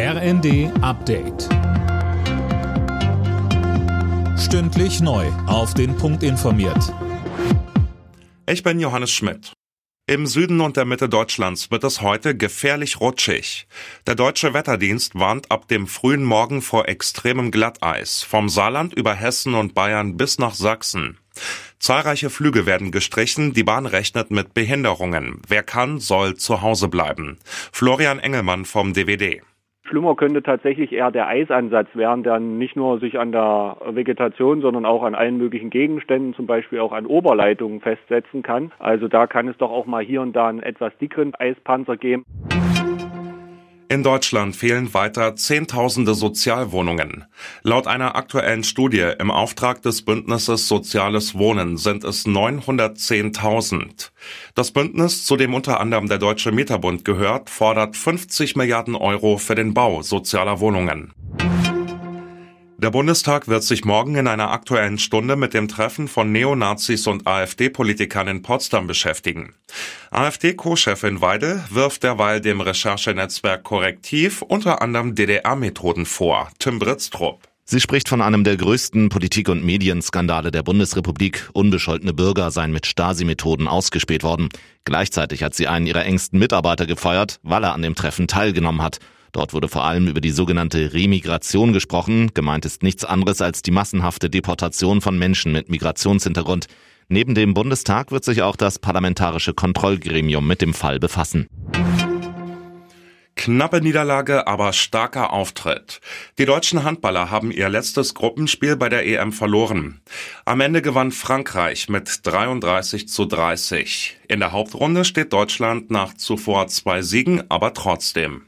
RND Update. Stündlich neu. Auf den Punkt informiert. Ich bin Johannes Schmidt. Im Süden und der Mitte Deutschlands wird es heute gefährlich rutschig. Der deutsche Wetterdienst warnt ab dem frühen Morgen vor extremem Glatteis, vom Saarland über Hessen und Bayern bis nach Sachsen. Zahlreiche Flüge werden gestrichen, die Bahn rechnet mit Behinderungen. Wer kann, soll zu Hause bleiben. Florian Engelmann vom DWD. Schlimmer könnte tatsächlich eher der Eisansatz werden, der nicht nur sich an der Vegetation, sondern auch an allen möglichen Gegenständen, zum Beispiel auch an Oberleitungen festsetzen kann. Also da kann es doch auch mal hier und da einen etwas dickeren Eispanzer geben. In Deutschland fehlen weiter Zehntausende Sozialwohnungen. Laut einer aktuellen Studie im Auftrag des Bündnisses Soziales Wohnen sind es 910.000. Das Bündnis, zu dem unter anderem der Deutsche Mieterbund gehört, fordert 50 Milliarden Euro für den Bau sozialer Wohnungen. Der Bundestag wird sich morgen in einer aktuellen Stunde mit dem Treffen von Neonazis und AfD-Politikern in Potsdam beschäftigen. AfD-Co-Chefin Weidel wirft derweil dem Recherchenetzwerk Korrektiv unter anderem DDR-Methoden vor. Tim Britztrup. Sie spricht von einem der größten Politik- und Medienskandale der Bundesrepublik. Unbescholtene Bürger seien mit Stasi-Methoden ausgespäht worden. Gleichzeitig hat sie einen ihrer engsten Mitarbeiter gefeuert, weil er an dem Treffen teilgenommen hat. Dort wurde vor allem über die sogenannte Remigration gesprochen. Gemeint ist nichts anderes als die massenhafte Deportation von Menschen mit Migrationshintergrund. Neben dem Bundestag wird sich auch das parlamentarische Kontrollgremium mit dem Fall befassen. Knappe Niederlage, aber starker Auftritt. Die deutschen Handballer haben ihr letztes Gruppenspiel bei der EM verloren. Am Ende gewann Frankreich mit 33 zu 30. In der Hauptrunde steht Deutschland nach zuvor zwei Siegen, aber trotzdem.